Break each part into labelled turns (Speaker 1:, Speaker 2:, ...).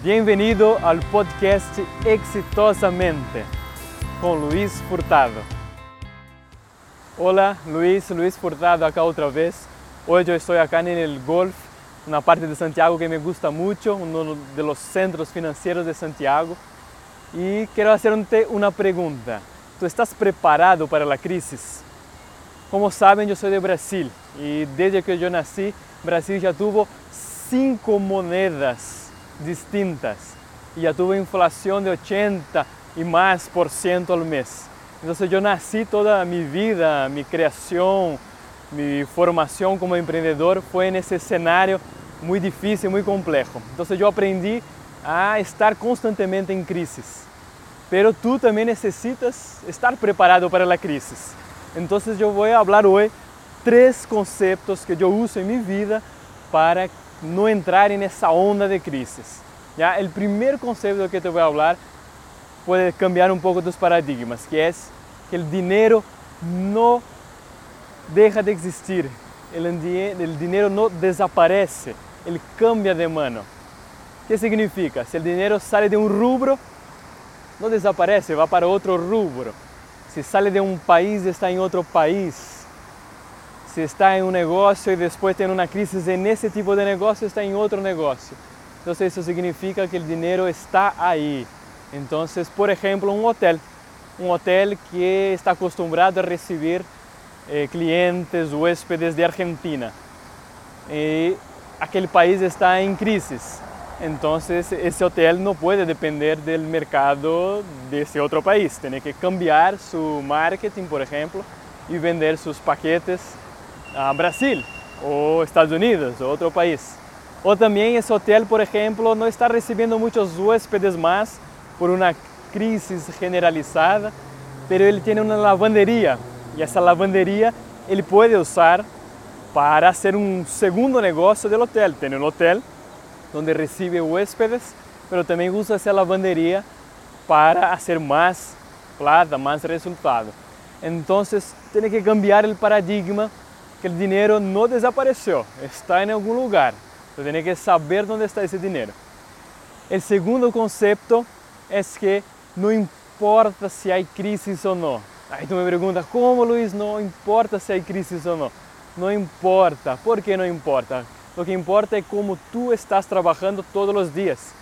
Speaker 1: Bem-vindo ao podcast Exitosamente com Luiz Furtado. Olá, Luiz, Luiz Furtado acá outra vez. Hoje eu estou acá no Golf, na parte de Santiago que me gusta muito, um dos centros financeiros de Santiago. E quero fazer-te uma pergunta. Tu estás preparado para a crise? Como sabem, eu sou de Brasil e desde que eu nasci, Brasil já teve cinco moedas distintas e já tive inflação de 80 e mais por cento ao mês. Então eu nasci toda a minha vida, minha criação, minha formação como empreendedor foi nesse cenário muito difícil, muito complexo. Então eu aprendi a estar constantemente em crises. Pero tu também necessitas estar preparado para a crise. Então eu vou falar hoje três conceitos que eu uso em minha vida para não entrar nessa onda de crises. Já? O primeiro conceito que te vou falar pode cambiar um pouco dos paradigmas, que é que o dinheiro não deixa de existir, o dinheiro não desaparece, ele cambia de mano. O que significa? Se o dinheiro sai de um rubro, não desaparece, vai para outro rubro. Se sai de um país, está em outro país se está em um negócio e depois tem uma crise nesse tipo de negócio, está em outro negócio. Então isso significa que o dinheiro está aí. Então, por exemplo, um hotel, um hotel que está acostumado a receber eh, clientes, hóspedes de Argentina. E aquele país está em crise. Então, esse hotel não pode depender do mercado desse outro país. Tem que cambiar seu marketing, por exemplo, e vender seus paquetes a Brasil ou Estados Unidos ou outro país. Ou também esse hotel, por exemplo, não está recebendo muitos hóspedes mais por uma crise generalizada, mas ele tem uma lavanderia e essa lavanderia ele pode usar para ser um segundo negócio do hotel. Tem um hotel onde recebe hóspedes, mas também usa essa lavanderia para fazer mais plata, mais resultado. Então, tem que cambiar o paradigma que o dinheiro não desapareceu, está em algum lugar. Você tem que saber onde está esse dinheiro. O segundo conceito é que não importa se há crise ou não. Aí tu me pergunta, como Luiz, não importa se há crise ou não? Não importa. Por que não importa? O que importa é como tu estás trabalhando todos os dias.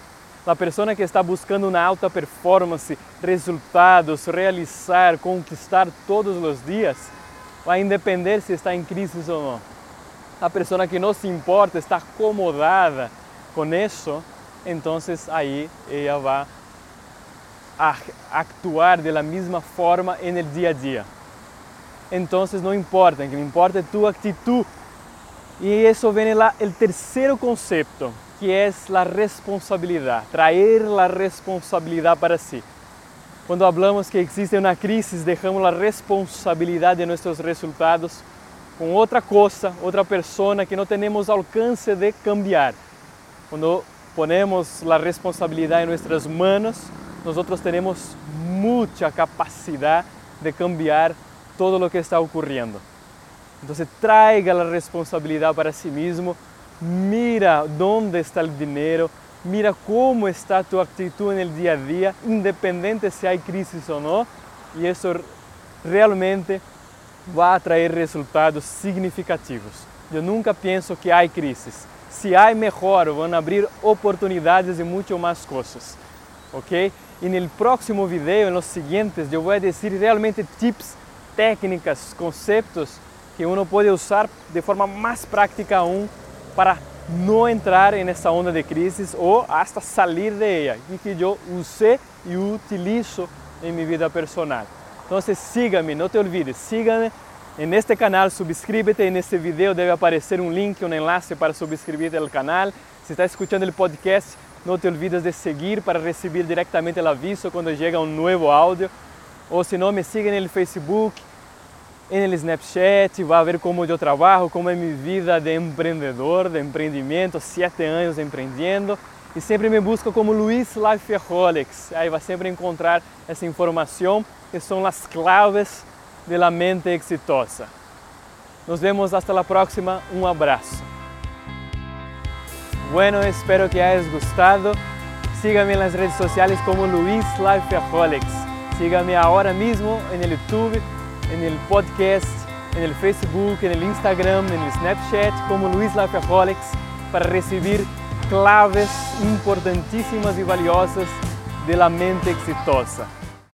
Speaker 1: A pessoa que está buscando uma alta performance, resultados, realizar, conquistar todos os dias, vai depender se está em crise ou não. A pessoa que não se importa, está acomodada com isso, então aí ela vai actuar da mesma forma no dia a dia. Então não importa, o que importa é tua atitude. E isso vem lá o terceiro conceito, que é a responsabilidade, trazer a responsabilidade para si. Quando falamos que existe uma crise, deixamos a responsabilidade de nossos resultados com outra coisa, outra pessoa que não temos alcance de cambiar. Quando ponemos a responsabilidade em nossas mãos, nós temos muita capacidade de cambiar todo o que está ocorrendo. Então, traiga a responsabilidade para si mesmo, mira onde está o dinheiro, mira como está tu atitude no dia a dia, independente se há crise ou não, e isso realmente vai atrair resultados significativos. Eu nunca penso que há crises. Se há, melhor, vão abrir oportunidades e muito mais coisas. Ok? E no próximo vídeo, nos seguintes, eu vou dizer realmente tips, técnicas, conceitos que uno pode usar de forma mais prática um para não entrar nessa onda de crises ou hasta sair de ella e que eu usei e utilizo em minha vida personal. Então, siga-me, não te olvides, siga-me neste canal, subscríbete e neste vídeo deve aparecer um link, um enlace para subscrever ao canal. Se está escutando o podcast, não te olvides de seguir para receber diretamente o aviso quando chega um novo áudio. Ou se não, me siga no Facebook, no Snapchat, vai ver como eu trabalho, como é minha vida de empreendedor, de empreendimento, sete anos empreendendo. E sempre me busca como Luiz Lifeaholics. Aí vai sempre encontrar essa informação que são as claves da mente exitosa. Nos vemos hasta a próxima. Um abraço. Bueno, espero que hayas gostado. síganme en las redes sociales como Luis Lifeaholics. Síganme ahora mismo en el YouTube, en el podcast, en el Facebook, en el Instagram, en el Snapchat como Luis Lifeaholics para recibir claves importantíssimas e valiosas de la mente exitosa.